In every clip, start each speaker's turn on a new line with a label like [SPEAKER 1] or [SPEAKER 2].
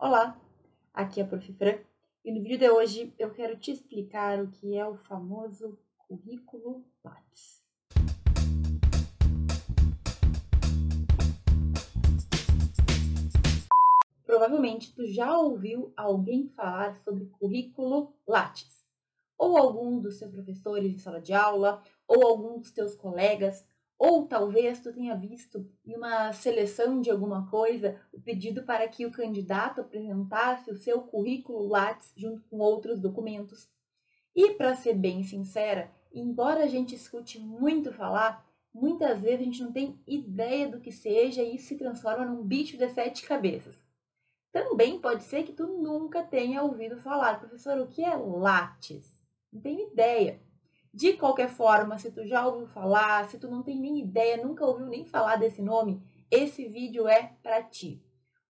[SPEAKER 1] Olá, aqui é a Prof. Fran e no vídeo de hoje eu quero te explicar o que é o famoso currículo Lattes. Provavelmente tu já ouviu alguém falar sobre currículo Lattes, ou algum dos seus professores de sala de aula, ou algum dos teus colegas, ou talvez tu tenha visto em uma seleção de alguma coisa o pedido para que o candidato apresentasse o seu currículo Lattes junto com outros documentos. E para ser bem sincera, embora a gente escute muito falar, muitas vezes a gente não tem ideia do que seja e isso se transforma num bicho de sete cabeças. Também pode ser que tu nunca tenha ouvido falar, professor, o que é Lattes? Não tenho ideia. De qualquer forma, se tu já ouviu falar, se tu não tem nem ideia, nunca ouviu nem falar desse nome, esse vídeo é para ti.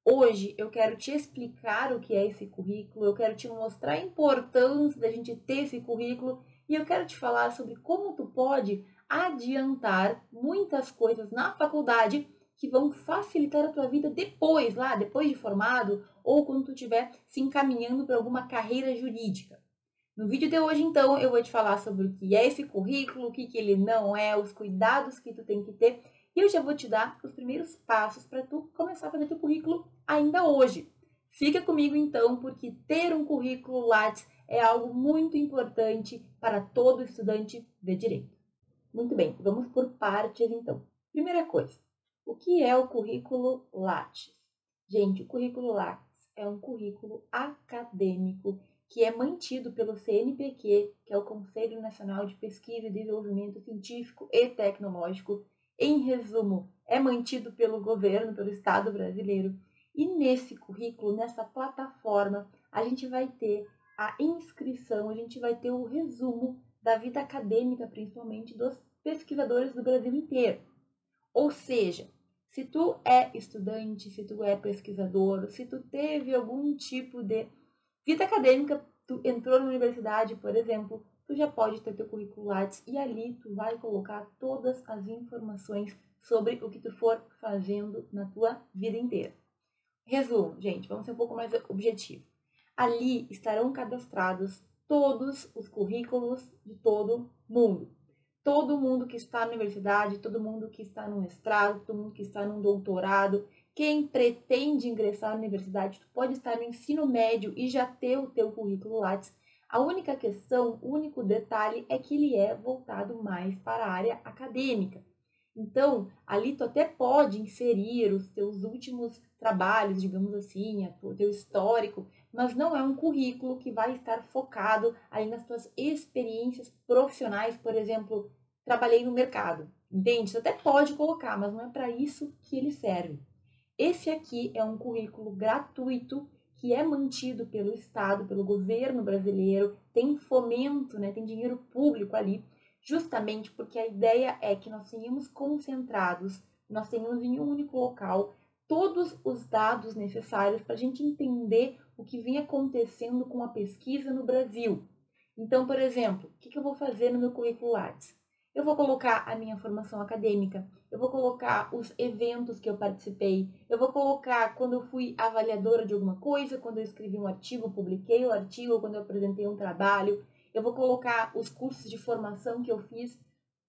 [SPEAKER 1] Hoje eu quero te explicar o que é esse currículo, eu quero te mostrar a importância da gente ter esse currículo e eu quero te falar sobre como tu pode adiantar muitas coisas na faculdade que vão facilitar a tua vida depois, lá, depois de formado, ou quando tu estiver se encaminhando para alguma carreira jurídica. No vídeo de hoje, então, eu vou te falar sobre o que é esse currículo, o que, que ele não é, os cuidados que tu tem que ter, e eu já vou te dar os primeiros passos para tu começar a fazer teu currículo ainda hoje. Fica comigo então, porque ter um currículo Lattes é algo muito importante para todo estudante de direito. Muito bem, vamos por partes então. Primeira coisa, o que é o currículo Lattes? Gente, o currículo Lattes é um currículo acadêmico que é mantido pelo CNPq, que é o Conselho Nacional de Pesquisa e Desenvolvimento Científico e Tecnológico. Em resumo, é mantido pelo governo, pelo Estado brasileiro. E nesse currículo, nessa plataforma, a gente vai ter a inscrição, a gente vai ter o resumo da vida acadêmica, principalmente dos pesquisadores do Brasil inteiro. Ou seja, se tu é estudante, se tu é pesquisador, se tu teve algum tipo de vida acadêmica, tu entrou na universidade, por exemplo, tu já pode ter teu currículo Lattes e ali tu vai colocar todas as informações sobre o que tu for fazendo na tua vida inteira. Resumo, gente, vamos ser um pouco mais objetivo. Ali estarão cadastrados todos os currículos de todo mundo todo mundo que está na universidade, todo mundo que está no mestrado, todo mundo que está no doutorado, quem pretende ingressar na universidade, tu pode estar no ensino médio e já ter o teu currículo Lattes. A única questão, o único detalhe é que ele é voltado mais para a área acadêmica. Então, ali tu até pode inserir os teus últimos trabalhos, digamos assim, o teu histórico, mas não é um currículo que vai estar focado ali nas tuas experiências profissionais, por exemplo, trabalhei no mercado, entende? Você até pode colocar, mas não é para isso que ele serve. Esse aqui é um currículo gratuito que é mantido pelo Estado, pelo governo brasileiro, tem fomento, né, tem dinheiro público ali, justamente porque a ideia é que nós tenhamos concentrados, nós tenhamos em um único local todos os dados necessários para a gente entender o que vem acontecendo com a pesquisa no Brasil. Então, por exemplo, o que, eu vou fazer no meu currículo Lattes? Eu vou colocar a minha formação acadêmica, eu vou colocar os eventos que eu participei, eu vou colocar quando eu fui avaliadora de alguma coisa, quando eu escrevi um artigo, publiquei o artigo, quando eu apresentei um trabalho, eu vou colocar os cursos de formação que eu fiz,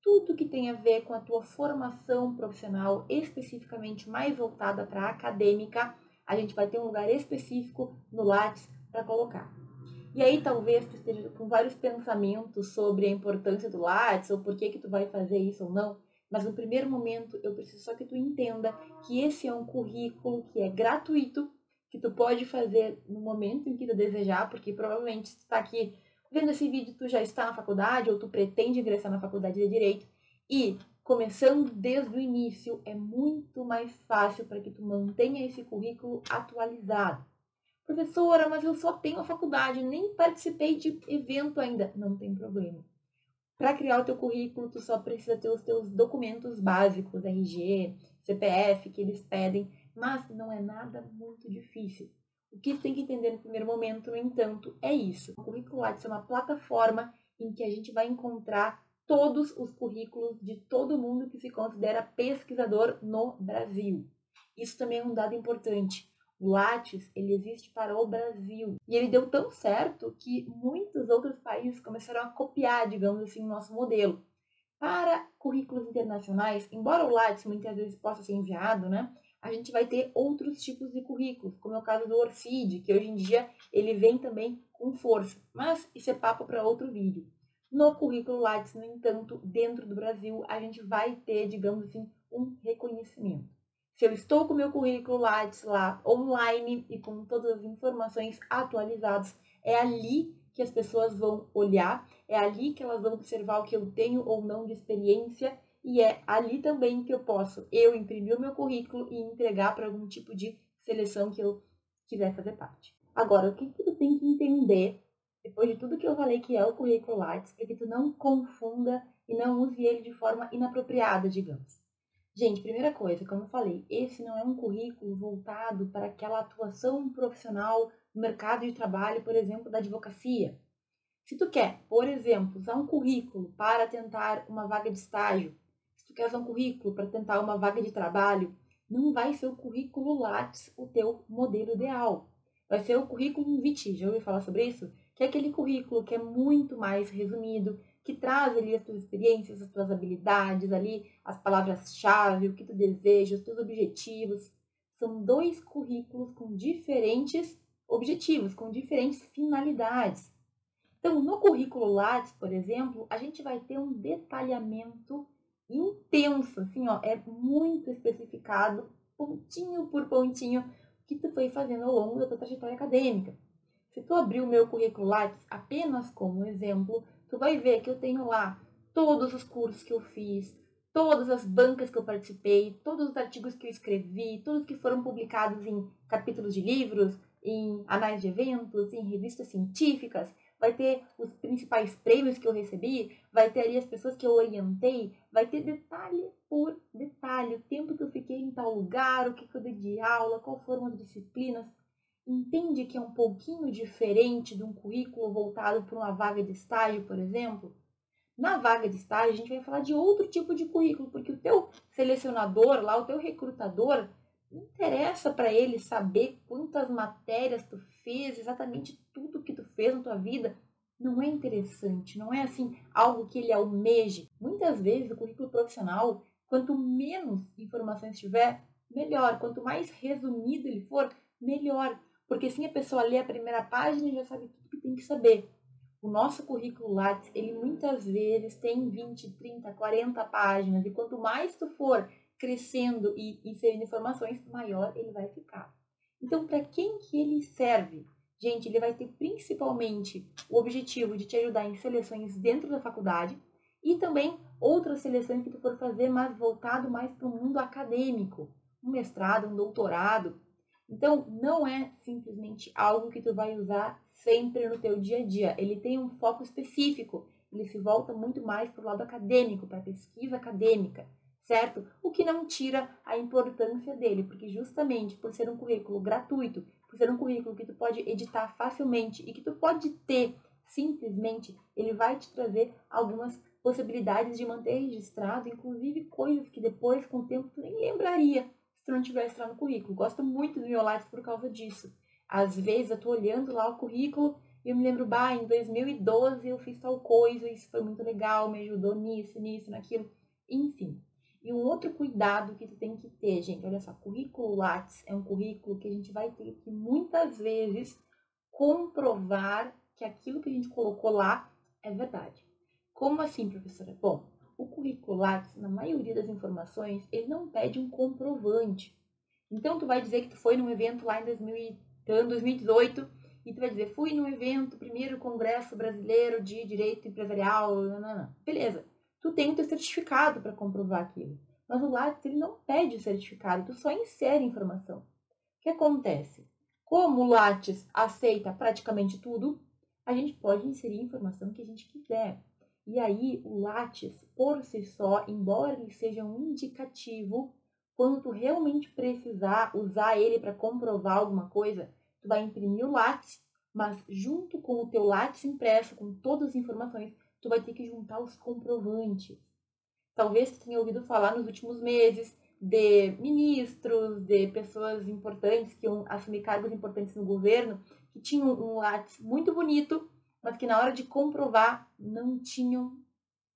[SPEAKER 1] tudo que tem a ver com a tua formação profissional, especificamente mais voltada para a acadêmica, a gente vai ter um lugar específico no Lattes para colocar. E aí talvez tu esteja com vários pensamentos sobre a importância do Lattes ou por que que tu vai fazer isso ou não, mas no primeiro momento eu preciso só que tu entenda que esse é um currículo que é gratuito, que tu pode fazer no momento em que tu desejar, porque provavelmente tu está aqui vendo esse vídeo, tu já está na faculdade ou tu pretende ingressar na faculdade de Direito e começando desde o início é muito mais fácil para que tu mantenha esse currículo atualizado. Professora, mas eu só tenho a faculdade, nem participei de evento ainda. Não tem problema. Para criar o teu currículo, tu só precisa ter os teus documentos básicos, RG, CPF, que eles pedem, mas não é nada muito difícil. O que tu tem que entender no primeiro momento, no entanto, é isso. O currículo Lattes é uma plataforma em que a gente vai encontrar todos os currículos de todo mundo que se considera pesquisador no Brasil. Isso também é um dado importante. O Lattes, ele existe para o Brasil. E ele deu tão certo que muitos outros países começaram a copiar, digamos assim, o nosso modelo. Para currículos internacionais, embora o Lattes muitas vezes possa ser enviado, né? A gente vai ter outros tipos de currículos, como é o caso do Orcid, que hoje em dia ele vem também com força. Mas isso é papo para outro vídeo. No currículo Lattes, no entanto, dentro do Brasil, a gente vai ter, digamos assim, um reconhecimento. Se eu estou com meu currículo Lattes lá online e com todas as informações atualizadas, é ali que as pessoas vão olhar, é ali que elas vão observar o que eu tenho ou não de experiência e é ali também que eu posso eu imprimir o meu currículo e entregar para algum tipo de seleção que eu quiser fazer parte. Agora, o que, que tu tem que entender depois de tudo que eu falei que é o currículo Lattes, para que tu não confunda e não use ele de forma inapropriada, digamos. Gente, primeira coisa, como eu falei, esse não é um currículo voltado para aquela atuação profissional no mercado de trabalho, por exemplo, da advocacia. Se tu quer, por exemplo, usar um currículo para tentar uma vaga de estágio, se tu quer usar um currículo para tentar uma vaga de trabalho, não vai ser o currículo Lattes o teu modelo ideal. Vai ser o currículo Vitae. Já ouviu falar sobre isso? Que é aquele currículo que é muito mais resumido, que traz ali as tuas experiências, as tuas habilidades ali, as palavras-chave, o que tu deseja, os teus objetivos. São dois currículos com diferentes objetivos, com diferentes finalidades. Então, no currículo Lattes, por exemplo, a gente vai ter um detalhamento intenso, assim, ó, é muito especificado, pontinho por pontinho, o que tu foi fazendo ao longo da tua trajetória acadêmica. Se tu abrir o meu currículo Lattes apenas como exemplo, tu vai ver que eu tenho lá todos os cursos que eu fiz, todas as bancas que eu participei, todos os artigos que eu escrevi, todos que foram publicados em capítulos de livros, em anais de eventos, em revistas científicas, vai ter os principais prêmios que eu recebi, vai ter ali as pessoas que eu orientei, vai ter detalhe por detalhe, o tempo que eu fiquei em tal lugar, o que, eu dei de aula, quais foram as disciplinas. Entende que é um pouquinho diferente de um currículo voltado para uma vaga de estágio, por exemplo? Na vaga de estágio, a gente vai falar de outro tipo de currículo, porque o teu selecionador, lá, o teu recrutador, interessa para ele saber quantas matérias tu fez, exatamente tudo que tu fez na tua vida. Não é interessante, não é assim algo que ele almeje. Muitas vezes o currículo profissional, quanto menos informações tiver, melhor. Quanto mais resumido ele for, melhor. Porque assim a pessoa lê a primeira página e já sabe tudo que tem que saber. O nosso currículo Lattes, ele muitas vezes tem 20, 30, 40 páginas. E quanto mais tu for crescendo e inserindo informações, maior ele vai ficar. Então, para quem que ele serve? Gente, ele vai ter principalmente o objetivo de te ajudar em seleções dentro da faculdade e também outras seleções que tu for fazer, mas voltado mais para o mundo acadêmico, um mestrado, um doutorado. Então, não é simplesmente algo que tu vai usar sempre no teu dia a dia. Ele tem um foco específico. Ele se volta muito mais para o lado acadêmico, para a pesquisa acadêmica certo? O que não tira a importância dele, porque justamente por ser um currículo gratuito, por ser um currículo que tu pode editar facilmente e que tu pode ter simplesmente, ele vai te trazer algumas possibilidades de manter registrado, inclusive coisas que depois, com o tempo, tu nem lembraria se não tivesse lá no currículo. Gosto muito do meu Lattes por causa disso. Às vezes eu tô olhando lá o currículo e eu me lembro, bah, em 2012 eu fiz tal coisa, isso foi muito legal, me ajudou nisso, nisso, naquilo. Enfim, e um outro cuidado que tu tem que ter, gente, olha só, currículo Lattes é um currículo que a gente vai ter que muitas vezes comprovar que aquilo que a gente colocou lá é verdade. Como assim, professora? Bom, o currículo Lattes, na maioria das informações, ele não pede um comprovante. Então, tu vai dizer que tu foi num evento lá em 2018 e tu vai dizer, fui num evento, primeiro Congresso Brasileiro de Direito Empresarial, não. beleza tu tem o teu certificado para comprovar aquilo. Mas o Lattes ele não pede o certificado, tu só insere informação. O que acontece? Como o Lattes aceita praticamente tudo, a gente pode inserir a informação que a gente quiser. E aí, o Lattes, por si só, embora ele seja um indicativo, quando tu realmente precisar usar ele para comprovar alguma coisa, tu vai imprimir o Lattes, mas junto com o teu Lattes impresso, com todas as informações, tu vai ter que juntar os comprovantes. Talvez tu tenha ouvido falar nos últimos meses de ministros, de pessoas importantes que iam assumir cargos importantes no governo, que tinham um Lattes muito bonito, mas que na hora de comprovar não tinham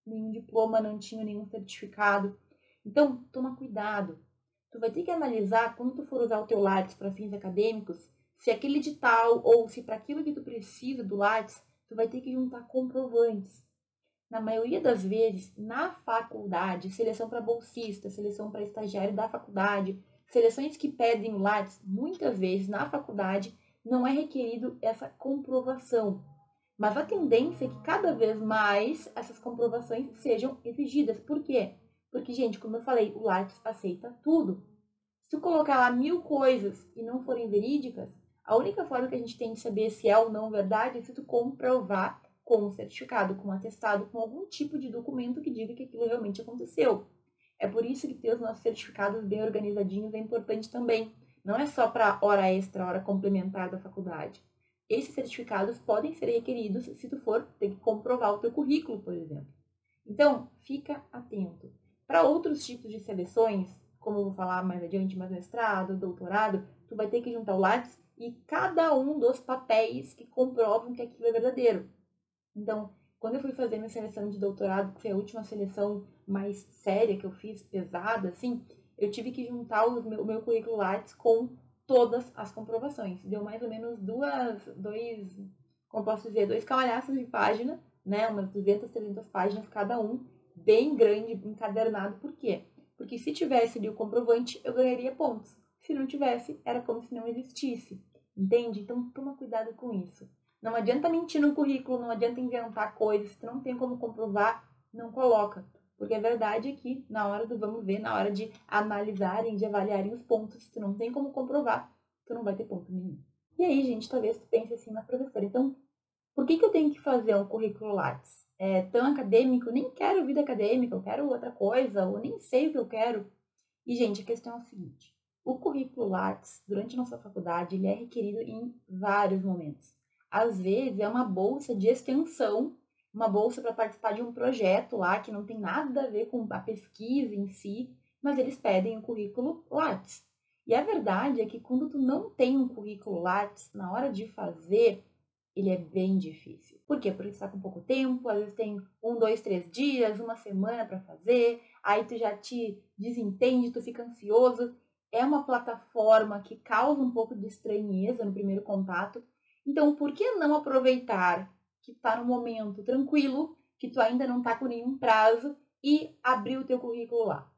[SPEAKER 1] nenhum diploma, não tinham nenhum certificado. Então, toma cuidado. Tu vai ter que analisar quando tu for usar o teu Lattes para fins acadêmicos, se aquele edital ou se para aquilo que tu precisa do Lattes, tu vai ter que juntar comprovantes. Na maioria das vezes, na faculdade, seleção para bolsista, seleção para estagiário da faculdade, seleções que pedem o Lattes, muitas vezes na faculdade não é requerido essa comprovação. Mas a tendência é que cada vez mais essas comprovações sejam exigidas. Por quê? Porque, gente, como eu falei, o Lattes aceita tudo. Se tu colocar lá mil coisas e não forem verídicas, a única forma que a gente tem de saber se é ou não verdade é se tu comprovar com um certificado, com um atestado, com algum tipo de documento que diga que aquilo realmente aconteceu. É por isso que ter os nossos certificados bem organizadinhos é importante também. Não é só para hora extra, hora complementar da faculdade. Esses certificados podem ser requeridos se tu for ter que comprovar o teu currículo, por exemplo. Então, fica atento. Para outros tipos de seleções, como eu vou falar mais adiante, mais mestrado, doutorado, tu vai ter que juntar o Lattes e cada um dos papéis que comprovam que aquilo é verdadeiro. Então, quando eu fui fazer minha seleção de doutorado, que foi a última seleção mais séria que eu fiz, pesada, assim, eu tive que juntar o meu, o meu currículo Lattes com todas as comprovações. Deu mais ou menos duas, dois, como posso dizer, dois cavalhaços de página, né? Umas 200, 300 páginas cada um, bem grande, encadernado. Por quê? Porque se tivesse ali o comprovante, eu ganharia pontos. Se não tivesse, era como se não existisse. Entende? Então, toma cuidado com isso. Não adianta mentir no currículo, não adianta inventar coisas. Se não tem como comprovar, não coloca. Porque a verdade é que na hora do vamos ver, na hora de analisarem, de avaliarem os pontos, tu não tem como comprovar, tu não vai ter ponto nenhum. E aí, gente, talvez tu pense assim, mas professora, então, por que, que eu tenho que fazer um currículo Lattes? É tão acadêmico, nem quero vida acadêmica, eu quero outra coisa, ou nem sei o que eu quero. E, gente, a questão é o seguinte, o currículo Lattes, durante a nossa faculdade, ele é requerido em vários momentos. Às vezes, é uma bolsa de extensão uma bolsa para participar de um projeto lá que não tem nada a ver com a pesquisa em si, mas eles pedem o um currículo Lattes. E a verdade é que quando tu não tem um currículo Lattes, na hora de fazer, ele é bem difícil. Por quê? Porque está com pouco tempo, às vezes tem um, dois, três dias, uma semana para fazer, aí tu já te desentende, tu fica ansioso. É uma plataforma que causa um pouco de estranheza no primeiro contato. Então, por que não aproveitar que está no momento tranquilo, que tu ainda não está com nenhum prazo e abrir o teu currículo lá.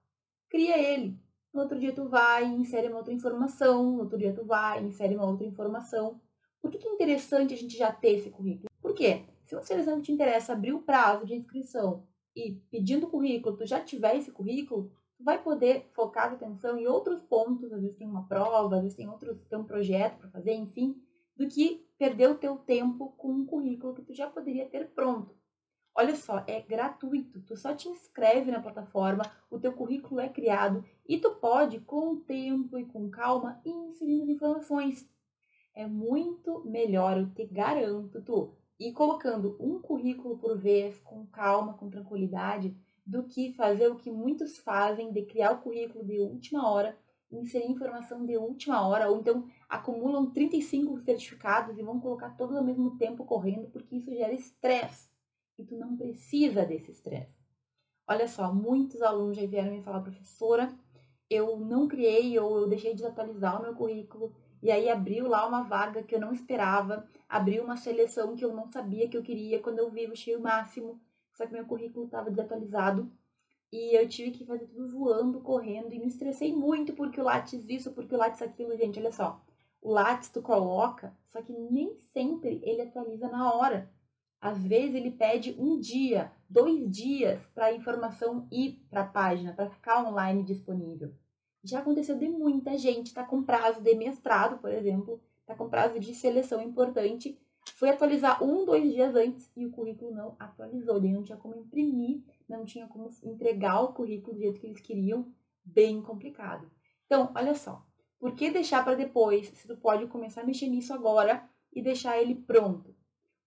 [SPEAKER 1] Cria ele. No outro dia tu vai e insere uma outra informação, no outro dia tu vai e insere uma outra informação. Por que, que é interessante a gente já ter esse currículo? Por quê? Se uma seleção te interessa abrir o prazo de inscrição e pedindo currículo, tu já tiver esse currículo, tu vai poder focar a atenção em outros pontos, às vezes tem uma prova, às vezes tem outros, tem um projeto para fazer, enfim, do que perder o teu tempo com um currículo que tu já poderia ter pronto. Olha só, é gratuito. Tu só te inscreve na plataforma, o teu currículo é criado e tu pode, com o tempo e com calma, ir inserindo informações. É muito melhor, eu te garanto, tu ir colocando um currículo por vez, com calma, com tranquilidade, do que fazer o que muitos fazem de criar o currículo de última hora inserir informação de última hora, ou então acumulam 35 certificados e vão colocar todos ao mesmo tempo correndo, porque isso gera estresse. E tu não precisa desse estresse. Olha só, muitos alunos já vieram me falar, professora, eu não criei ou eu deixei de desatualizar o meu currículo e aí abriu lá uma vaga que eu não esperava, abriu uma seleção que eu não sabia que eu queria, quando eu vi eu achei o máximo, só que meu currículo estava desatualizado e eu tive que fazer tudo voando, correndo, e me estressei muito porque o Lattes isso, porque o Lattes aquilo, gente, olha só. O Lattes tu coloca, só que nem sempre ele atualiza na hora. Às vezes ele pede um dia, dois dias para a informação ir para a página, para ficar online disponível. Já aconteceu de muita gente, tá com prazo de mestrado, por exemplo, tá com prazo de seleção importante, foi atualizar um, dois dias antes e o currículo não atualizou, ele não tinha como imprimir não tinha como entregar o currículo do jeito que eles queriam, bem complicado. Então, olha só, por que deixar para depois, se tu pode começar a mexer nisso agora e deixar ele pronto?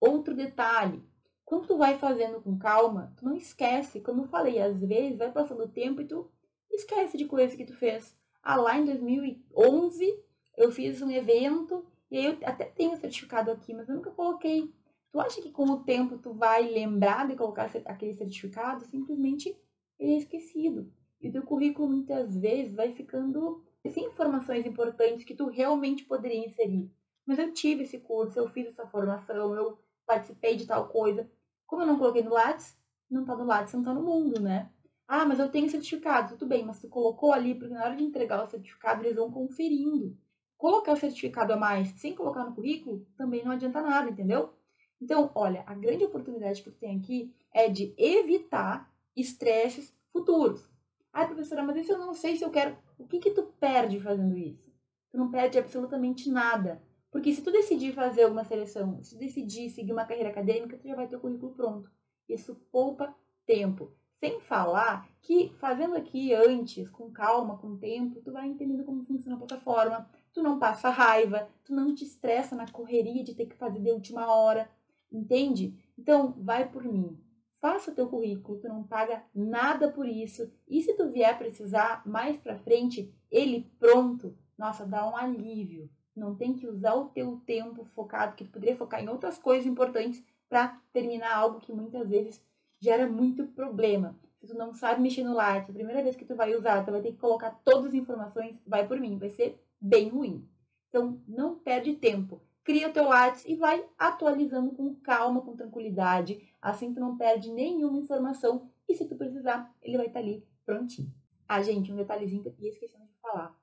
[SPEAKER 1] Outro detalhe, quando tu vai fazendo com calma, tu não esquece, como eu falei, às vezes vai passando o tempo e tu Esquece de coisa que tu fez. Ah, lá em 2011 eu fiz um evento e aí eu até tenho certificado aqui, mas eu nunca coloquei. Tu acha que com o tempo tu vai lembrar de colocar aquele certificado? Simplesmente ele é esquecido. E o teu currículo muitas vezes vai ficando sem informações importantes que tu realmente poderia inserir. Mas eu tive esse curso, eu fiz essa formação, eu participei de tal coisa. Como eu não coloquei no Lattes, não tá no Lattes, não tá no mundo, né? Ah, mas eu tenho certificado, tudo bem, mas tu colocou ali, porque na hora de entregar o certificado eles vão conferindo. Colocar o certificado a mais sem colocar no currículo também não adianta nada, entendeu? Então, olha, a grande oportunidade que tu tem aqui é de evitar estresses futuros. Ah, professora, mas isso eu não sei se eu quero. O que que tu perde fazendo isso? Tu não perde absolutamente nada. Porque se tu decidir fazer alguma seleção, se tu decidir seguir uma carreira acadêmica, tu já vai ter o currículo pronto. Isso poupa tempo. Sem falar que fazendo aqui antes, com calma, com tempo, tu vai entendendo como funciona a plataforma, tu não passa raiva, tu não te estressa na correria de ter que fazer de última hora, entende? Então, vai por mim. Faça o teu currículo, tu não paga nada por isso. E se tu vier precisar mais para frente, ele pronto, nossa, dá um alívio. Não tem que usar o teu tempo focado, que tu poderia focar em outras coisas importantes para terminar algo que muitas vezes gera muito problema. Se tu não sabe mexer no Lattes, a primeira vez que tu vai usar, tu vai ter que colocar todas as informações, vai por mim, vai ser bem ruim. Então, não perde tempo. Cria o teu Lattes e vai atualizando com calma, com tranquilidade. Assim tu não perde nenhuma informação e se tu precisar, ele vai estar tá ali prontinho. Ah, gente, um detalhezinho que eu ia esquecendo de falar.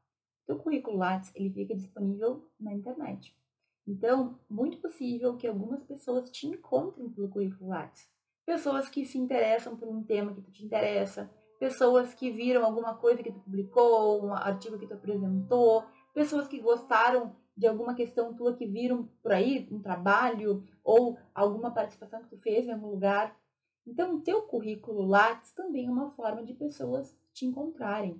[SPEAKER 1] Teu currículo Lattes, ele fica disponível na internet. Então, muito possível que algumas pessoas te encontrem pelo currículo Lattes pessoas que se interessam por um tema que tu te interessa, pessoas que viram alguma coisa que tu publicou, um artigo que tu apresentou, pessoas que gostaram de alguma questão tua que viram por aí, um trabalho ou alguma participação que tu fez em algum lugar. Então, o teu currículo Lattes também é uma forma de pessoas te encontrarem.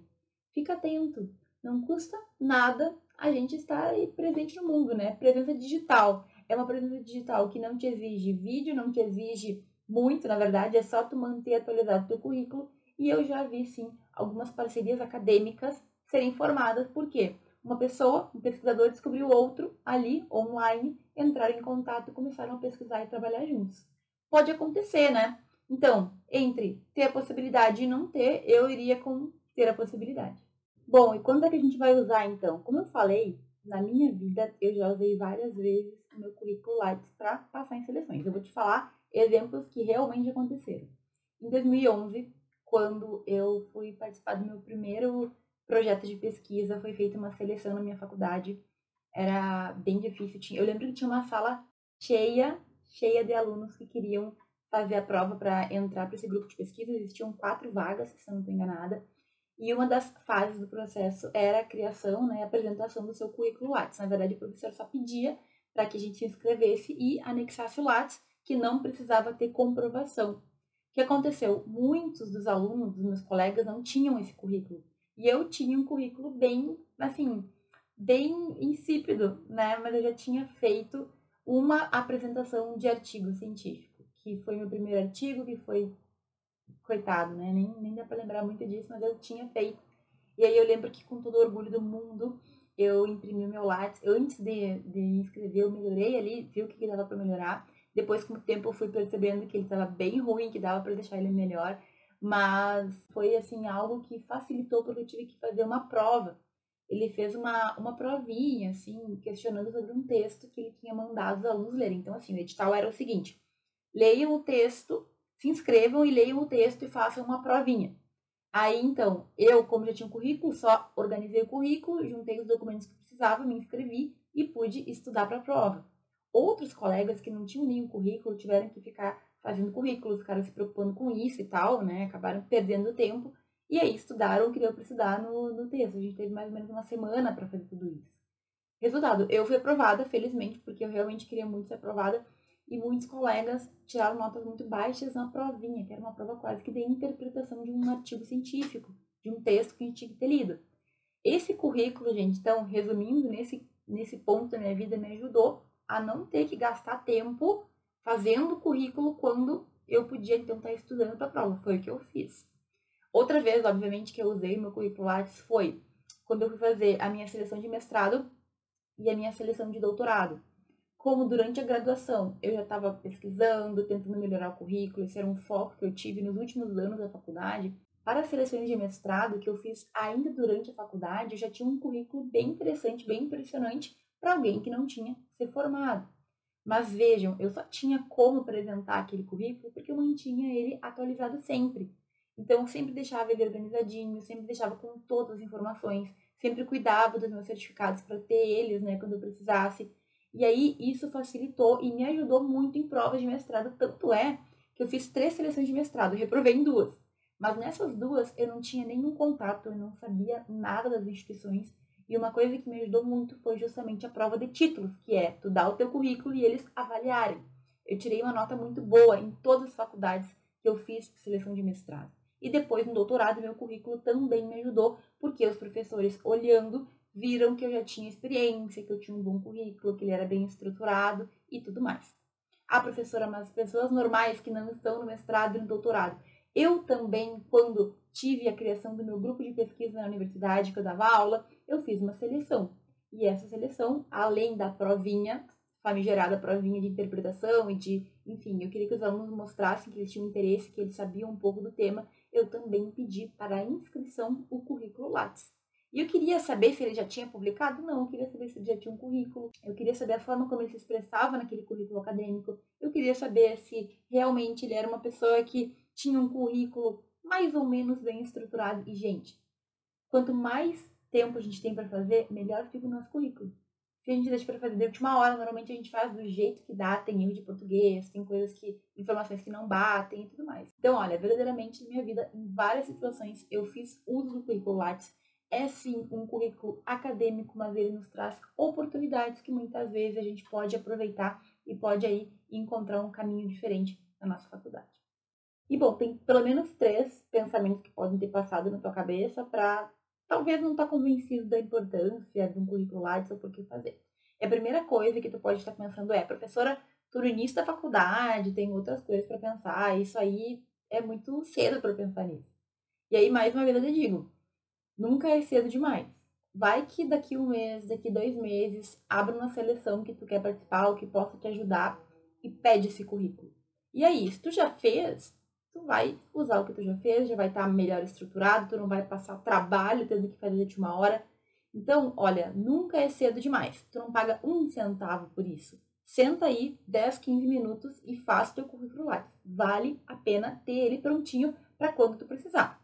[SPEAKER 1] Fica atento, não custa nada a gente estar presente no mundo, né? Presença digital. É uma presença digital que não te exige vídeo, não te exige muito, na verdade, é só tu manter atualizado teu currículo. E eu já vi, sim, algumas parcerias acadêmicas serem formadas. Por quê? Uma pessoa, um pesquisador, descobriu outro ali, online, entraram em contato começaram a pesquisar e trabalhar juntos. Pode acontecer, né? Então, entre ter a possibilidade e não ter, eu iria com ter a possibilidade. Bom, e quando é que a gente vai usar então? Como eu falei, na minha vida eu já usei várias vezes o meu currículo Lattes para passar em seleções. Eu vou te falar exemplos que realmente aconteceram. Em 2011, quando eu fui participar do meu primeiro projeto de pesquisa, foi feita uma seleção na minha faculdade. Era bem difícil. Eu lembro que tinha uma sala cheia, cheia de alunos que queriam fazer a prova para entrar para esse grupo de pesquisa. Existiam quatro vagas, se não estou enganada. E uma das fases do processo era a criação, né, a apresentação do seu currículo Lattes. Na verdade, o professor só pedia para que a gente se inscrevesse e anexasse o Lattes que não precisava ter comprovação. O que aconteceu? Muitos dos alunos, dos meus colegas, não tinham esse currículo. E eu tinha um currículo bem, assim, bem insípido, né? Mas eu já tinha feito uma apresentação de artigo científico, que foi meu primeiro artigo, que foi, coitado, né? Nem, nem dá para lembrar muito disso, mas eu tinha feito. E aí eu lembro que com todo o orgulho do mundo, eu imprimi o meu lápis. Antes de, de escrever, eu melhorei ali, vi o que, que dava para melhorar. Depois, com o tempo, eu fui percebendo que ele estava bem ruim, que dava para deixar ele melhor. Mas foi, assim, algo que facilitou porque eu tive que fazer uma prova. Ele fez uma, uma provinha, assim, questionando sobre um texto que ele tinha mandado os alunos lerem. Então, assim, o edital era o seguinte. Leiam o texto, se inscrevam e leiam o texto e façam uma provinha. Aí, então, eu, como já tinha um currículo, só organizei o currículo, juntei os documentos que precisava, me inscrevi e pude estudar para a prova outros colegas que não tinham nenhum currículo tiveram que ficar fazendo currículos, ficaram se preocupando com isso e tal, né? Acabaram perdendo tempo. E aí estudaram o que deu para estudar no, no texto. A gente teve mais ou menos uma semana para fazer tudo isso. Resultado, eu fui aprovada, felizmente, porque eu realmente queria muito ser aprovada. E muitos colegas tiraram notas muito baixas na provinha, que era uma prova quase que de interpretação de um artigo científico, de um texto que a gente tinha que ter lido. Esse currículo, gente, então, resumindo, nesse, nesse ponto da minha vida, me ajudou a não ter que gastar tempo fazendo currículo quando eu podia então estar estudando para a prova. Foi o que eu fiz. Outra vez, obviamente, que eu usei meu currículo Lattes foi quando eu fui fazer a minha seleção de mestrado e a minha seleção de doutorado. Como durante a graduação eu já estava pesquisando, tentando melhorar o currículo, esse era um foco que eu tive nos últimos anos da faculdade. Para as seleções de mestrado que eu fiz ainda durante a faculdade, eu já tinha um currículo bem interessante, bem impressionante para alguém que não tinha se formado. Mas vejam, eu só tinha como apresentar aquele currículo porque eu mantinha ele atualizado sempre. Então, eu sempre deixava ele organizadinho, sempre deixava com todas as informações, sempre cuidava dos meus certificados para ter eles, né, quando eu precisasse. E aí, isso facilitou e me ajudou muito em provas de mestrado. Tanto é que eu fiz três seleções de mestrado, reprovei em duas. Mas nessas duas, eu não tinha nenhum contato, eu não sabia nada das instituições. E uma coisa que me ajudou muito foi justamente a prova de títulos, que é tu dar o teu currículo e eles avaliarem. Eu tirei uma nota muito boa em todas as faculdades que eu fiz seleção de mestrado. E depois, no doutorado, meu currículo também me ajudou, porque os professores, olhando, viram que eu já tinha experiência, que eu tinha um bom currículo, que ele era bem estruturado e tudo mais. Ah, professora, mas pessoas normais que não estão no mestrado e no doutorado. Eu também, quando tive a criação do meu grupo de pesquisa na universidade, que eu dava aula, eu fiz uma seleção. E essa seleção, além da provinha, famigerada provinha de interpretação e de, enfim, eu queria que os alunos mostrassem que eles tinham interesse, que eles sabiam um pouco do tema, eu também pedi para a inscrição o currículo Lattes. E eu queria saber se ele já tinha publicado? Não, eu queria saber se ele já tinha um currículo. Eu queria saber a forma como ele se expressava naquele currículo acadêmico. Eu queria saber se realmente ele era uma pessoa que tinha um currículo mais ou menos bem estruturado. E, gente, quanto mais tempo a gente tem para fazer, melhor fica o nosso currículo. Se a gente deixa para fazer de última hora, normalmente a gente faz do jeito que dá, tem erro de português, tem coisas que, informações que não batem e tudo mais. Então, olha, verdadeiramente na minha vida, em várias situações, eu fiz uso do currículo Lattes. É sim um currículo acadêmico, mas ele nos traz oportunidades que muitas vezes a gente pode aproveitar e pode aí encontrar um caminho diferente na nossa faculdade. E bom, tem pelo menos três pensamentos que podem ter passado na tua cabeça para talvez não estar tá convencido da importância de um currículo Lattes ou por que fazer. E a primeira coisa que tu pode estar pensando é, professora, tu no início da faculdade, tem outras coisas para pensar, isso aí é muito cedo para pensar nisso. E aí, mais uma vez, eu digo, nunca é cedo demais. Vai que daqui um mês, daqui dois meses, abra uma seleção que tu quer participar ou que possa te ajudar e pede esse currículo. E aí, se tu já fez, tu vai usar o que tu já fez, já vai estar tá melhor estruturado, tu não vai passar trabalho tendo que fazer de uma hora. Então, olha, nunca é cedo demais. Tu não paga um centavo por isso. Senta aí 10, 15 minutos e faz teu currículo lá. Vale a pena ter ele prontinho para quando tu precisar.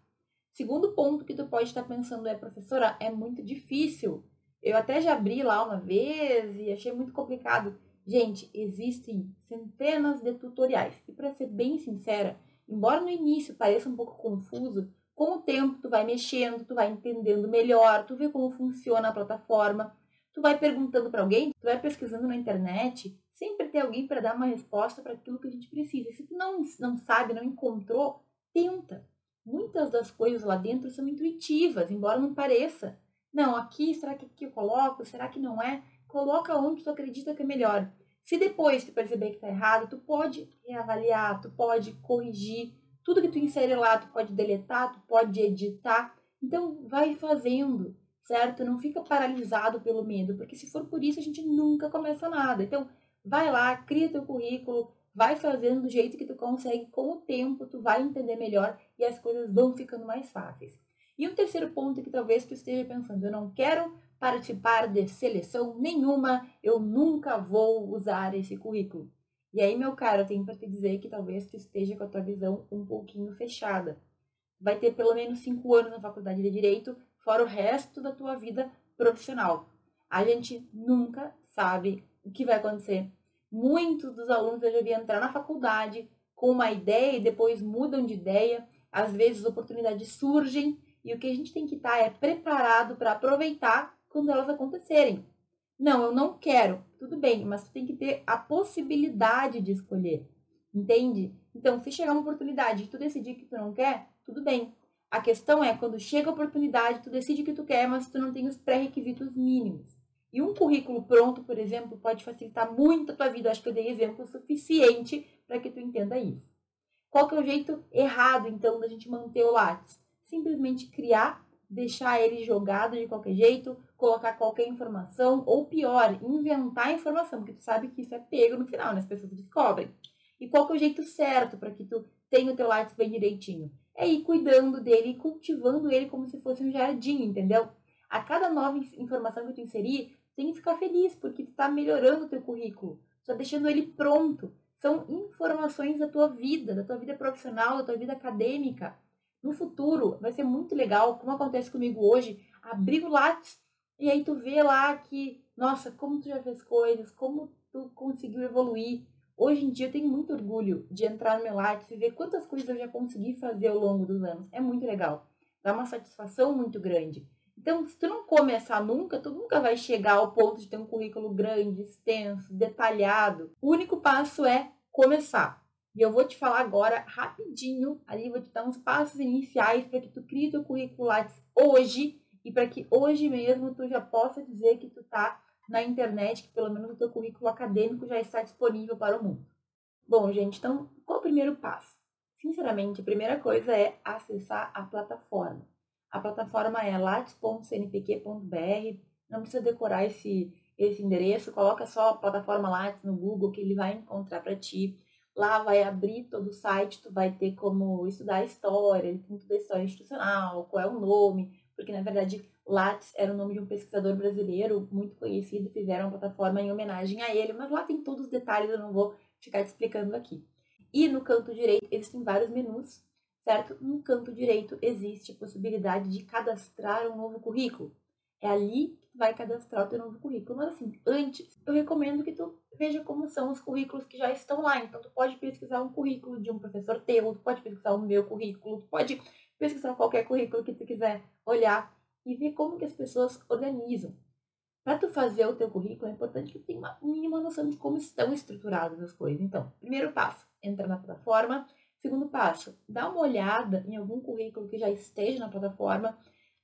[SPEAKER 1] Segundo ponto que tu pode estar pensando é, professora, é muito difícil. Eu até já abri lá uma vez e achei muito complicado. Gente, existem centenas de tutoriais. E para ser bem sincera, embora no início pareça um pouco confuso, com o tempo tu vai mexendo, tu vai entendendo melhor, tu vê como funciona a plataforma, tu vai perguntando para alguém, tu vai pesquisando na internet, sempre tem alguém para dar uma resposta para aquilo que a gente precisa. Se tu não, não sabe, não encontrou, tenta. Muitas das coisas lá dentro são intuitivas, embora não pareça. Não, aqui, será que aqui eu coloco? Será que não é? Coloca onde tu acredita que é melhor. Se depois tu perceber que está errado, tu pode reavaliar, tu pode corrigir. Tudo que tu inserir lá, tu pode deletar, tu pode editar. Então, vai fazendo, certo? Não fica paralisado pelo medo, porque se for por isso, a gente nunca começa nada. Então, vai lá, cria teu currículo, vai fazendo do jeito que tu consegue. Com o tempo, tu vai entender melhor e as coisas vão ficando mais fáceis. E um terceiro ponto que talvez tu esteja pensando, eu não quero participar de seleção nenhuma, eu nunca vou usar esse currículo. E aí, meu caro, eu tenho para te dizer que talvez tu esteja com a tua visão um pouquinho fechada. Vai ter pelo menos cinco anos na faculdade de Direito, fora o resto da tua vida profissional. A gente nunca sabe o que vai acontecer. Muitos dos alunos eu já vi entrar na faculdade com uma ideia e depois mudam de ideia. Às vezes oportunidades surgem e o que a gente tem que estar é preparado para aproveitar quando elas acontecerem. Não, eu não quero. Tudo bem, mas tu tem que ter a possibilidade de escolher. Entende? Então, se chegar uma oportunidade e tu decidir que tu não quer, tudo bem. A questão é, quando chega a oportunidade, tu decide que tu quer, mas tu não tem os pré-requisitos mínimos. E um currículo pronto, por exemplo, pode facilitar muito a tua vida. Acho que eu dei exemplo suficiente para que tu entenda isso. Qual que é o jeito errado, então, da gente manter o Lattes? simplesmente criar, deixar ele jogado de qualquer jeito, colocar qualquer informação, ou pior, inventar informação, porque tu sabe que isso é pego no final, né? As pessoas descobrem. E qual que é o jeito certo para que tu tenha o teu Lattes bem direitinho? É ir cuidando dele e cultivando ele como se fosse um jardim, entendeu? A cada nova informação que tu inserir, tem que ficar feliz, porque tu está melhorando o teu currículo, está deixando ele pronto. São informações da tua vida, da tua vida profissional, da tua vida acadêmica. No futuro, vai ser muito legal, como acontece comigo hoje, abrir o Lattes e aí tu vê lá que, nossa, como tu já fez coisas, como tu conseguiu evoluir. Hoje em dia eu tenho muito orgulho de entrar no meu Lattes e ver quantas coisas eu já consegui fazer ao longo dos anos. É muito legal. Dá uma satisfação muito grande. Então, se tu não começar nunca, tu nunca vai chegar ao ponto de ter um currículo grande, extenso, detalhado. O único passo é começar. E eu vou te falar agora rapidinho, ali vou te dar uns passos iniciais para que tu crie teu currículo Lattes hoje e para que hoje mesmo tu já possa dizer que tu tá na internet, que pelo menos o teu currículo acadêmico já está disponível para o mundo. Bom, gente, então qual o primeiro passo? Sinceramente, a primeira coisa é acessar a plataforma. A plataforma é lattes.cnpq.br. Não precisa decorar esse, esse endereço, coloca só a plataforma Lattes no Google que ele vai encontrar para ti. Lá vai abrir todo o site, tu vai ter como estudar a história, ele tem toda a história institucional, qual é o nome, porque na verdade Lattes era o nome de um pesquisador brasileiro muito conhecido, fizeram uma plataforma em homenagem a ele, mas lá tem todos os detalhes, eu não vou ficar te explicando aqui. E no canto direito existem vários menus certo? No canto direito existe a possibilidade de cadastrar um novo currículo. É ali que vai cadastrar o teu novo currículo. Mas assim, antes, eu recomendo que tu veja como são os currículos que já estão lá. Então, tu pode pesquisar um currículo de um professor teu, tu pode pesquisar o meu currículo, tu pode pesquisar qualquer currículo que tu quiser olhar e ver como que as pessoas organizam. Para tu fazer o teu currículo, é importante que tu tenha uma mínima noção de como estão estruturadas as coisas. Então, primeiro passo, entra na plataforma, Segundo passo, dá uma olhada em algum currículo que já esteja na plataforma.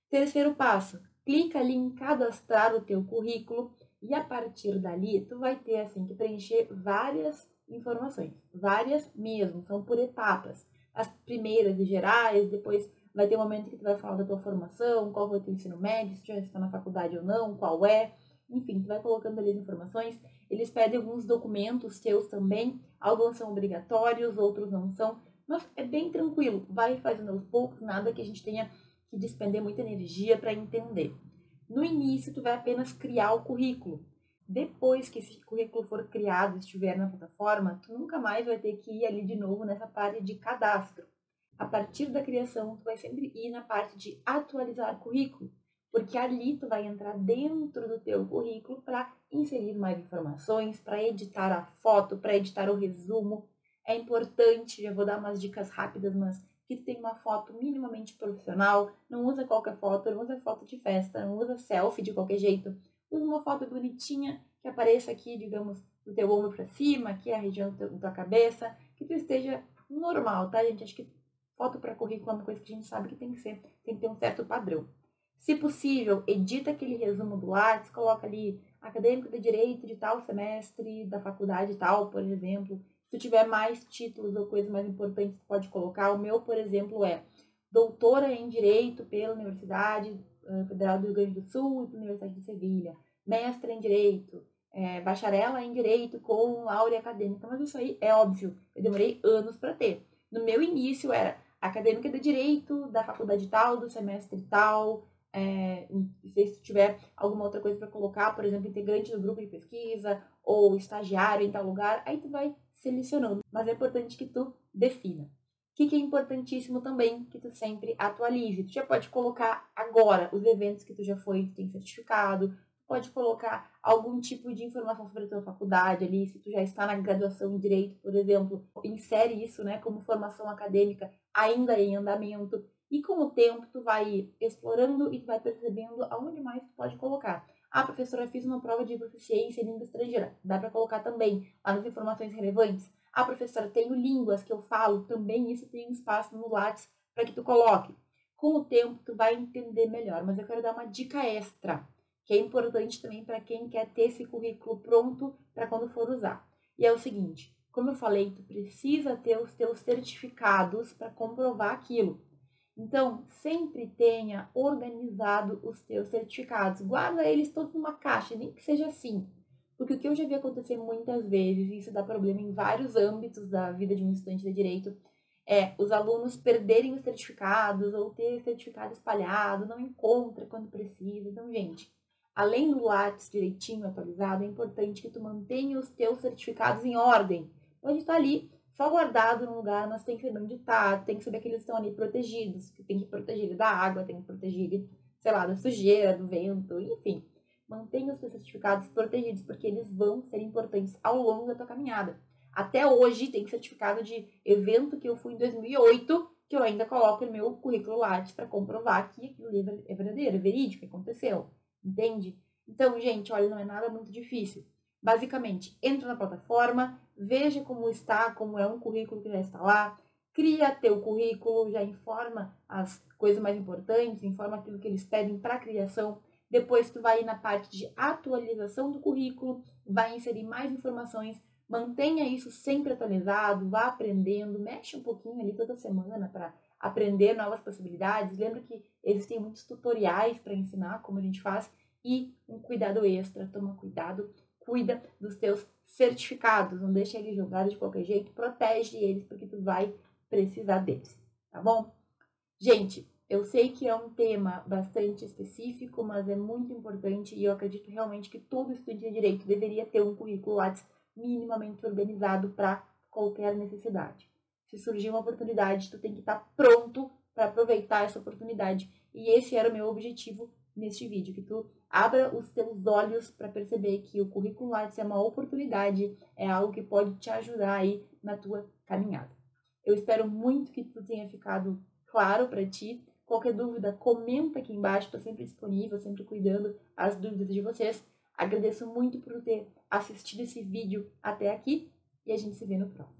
[SPEAKER 1] Terceiro passo, clica ali em cadastrar o teu currículo e a partir dali tu vai ter assim que preencher várias informações, várias mesmo, são por etapas. As primeiras e gerais, depois vai ter um momento que tu vai falar da tua formação, qual foi o teu ensino médio, se tu já está na faculdade ou não, qual é, enfim, tu vai colocando ali as informações. Eles pedem alguns documentos teus também, alguns são obrigatórios, outros não são. Mas é bem tranquilo, vai fazendo aos poucos, nada que a gente tenha que despender muita energia para entender. No início, tu vai apenas criar o currículo. Depois que esse currículo for criado e estiver na plataforma, tu nunca mais vai ter que ir ali de novo nessa parte de cadastro. A partir da criação, tu vai sempre ir na parte de atualizar currículo, porque ali tu vai entrar dentro do teu currículo para inserir mais informações, para editar a foto, para editar o resumo, é importante, já vou dar umas dicas rápidas, mas que tu tenha uma foto minimamente profissional, não usa qualquer foto, não usa foto de festa, não usa selfie de qualquer jeito, usa uma foto bonitinha que apareça aqui, digamos, do teu ombro para cima, aqui a região da tua cabeça, que tu esteja normal, tá, gente? Acho que foto para currículo é uma coisa que a gente sabe que tem que ser, tem que ter um certo padrão. Se possível, edita aquele resumo do Lattes, coloca ali acadêmico de direito de tal semestre, da faculdade tal, por exemplo, se tu tiver mais títulos ou coisas mais importantes, tu pode colocar. O meu, por exemplo, é doutora em Direito pela Universidade Federal do Rio Grande do Sul e Universidade de Sevilha. Mestre em Direito, é, bacharela em Direito com áurea acadêmica. Mas isso aí é óbvio, eu demorei anos para ter. No meu início era acadêmica de Direito, da faculdade tal, do semestre tal, é, se tiver alguma outra coisa para colocar, por exemplo, integrante do grupo de pesquisa ou estagiário em tal lugar, aí tu vai selecionando. Mas é importante que tu defina. Que, que é importantíssimo também que tu sempre atualize. Tu já pode colocar agora os eventos que tu já foi, tem certificado, pode colocar algum tipo de informação sobre a tua faculdade ali, se tu já está na graduação em direito, por exemplo, insere isso, né, como formação acadêmica ainda em andamento. E com o tempo tu vai explorando e tu vai percebendo aonde mais tu pode colocar. Ah, professora, fiz uma prova de proficiência em língua estrangeira. Dá para colocar também lá nas informações relevantes. Ah, professora, tenho línguas que eu falo. Também isso tem espaço no Lattes para que tu coloque. Com o tempo, tu vai entender melhor. Mas eu quero dar uma dica extra, que é importante também para quem quer ter esse currículo pronto para quando for usar. E é o seguinte, como eu falei, tu precisa ter os teus certificados para comprovar aquilo. Então, sempre tenha organizado os teus certificados. Guarda eles todos numa caixa, nem que seja assim. Porque o que eu já vi acontecer muitas vezes, e isso dá problema em vários âmbitos da vida de um estudante de direito, é os alunos perderem os certificados ou ter certificado espalhado, não encontra quando precisa. Então, gente, além do Lattes direitinho atualizado, é importante que tu mantenha os teus certificados em ordem. Pode estar ali só guardado num lugar, mas tem que saber onde tá, tem que saber que eles estão ali protegidos, que tem que proteger ele da água, tem que proteger ele, sei lá, da sujeira, do vento, enfim. Mantenha os seus certificados protegidos, porque eles vão ser importantes ao longo da tua caminhada. Até hoje tem certificado de evento que eu fui em 2008, que eu ainda coloco no meu currículo Lattes para comprovar que aquilo é verdadeiro, é verídico, aconteceu. Entende? Então, gente, olha, não é nada muito difícil. Basicamente, entra na plataforma, veja como está, como é um currículo que já está lá, cria teu currículo, já informa as coisas mais importantes, informa aquilo que eles pedem para a criação. Depois tu vai na parte de atualização do currículo, vai inserir mais informações Mantenha isso sempre atualizado, vá aprendendo, mexe um pouquinho ali toda semana para aprender novas possibilidades. Lembra que existem muitos tutoriais para ensinar como a gente faz e um cuidado extra, toma cuidado, cuida dos teus certificados, não deixa eles jogados de qualquer jeito, protege eles porque tu vai precisar deles, tá bom? Gente, eu sei que é um tema bastante específico, mas é muito importante e eu acredito realmente que todo estudante de direito deveria ter um currículo Lattes minimamente organizado para qualquer necessidade. Se surgir uma oportunidade, tu tem que estar tá pronto para aproveitar essa oportunidade. E esse era o meu objetivo neste vídeo, que tu abra os teus olhos para perceber que o currículo Lattes é uma oportunidade, é algo que pode te ajudar aí na tua caminhada. Eu espero muito que tudo tenha ficado claro para ti. Qualquer dúvida, comenta aqui embaixo, estou sempre disponível, sempre cuidando as dúvidas de vocês. Agradeço muito por ter assistido esse vídeo até aqui e a gente se vê no próximo.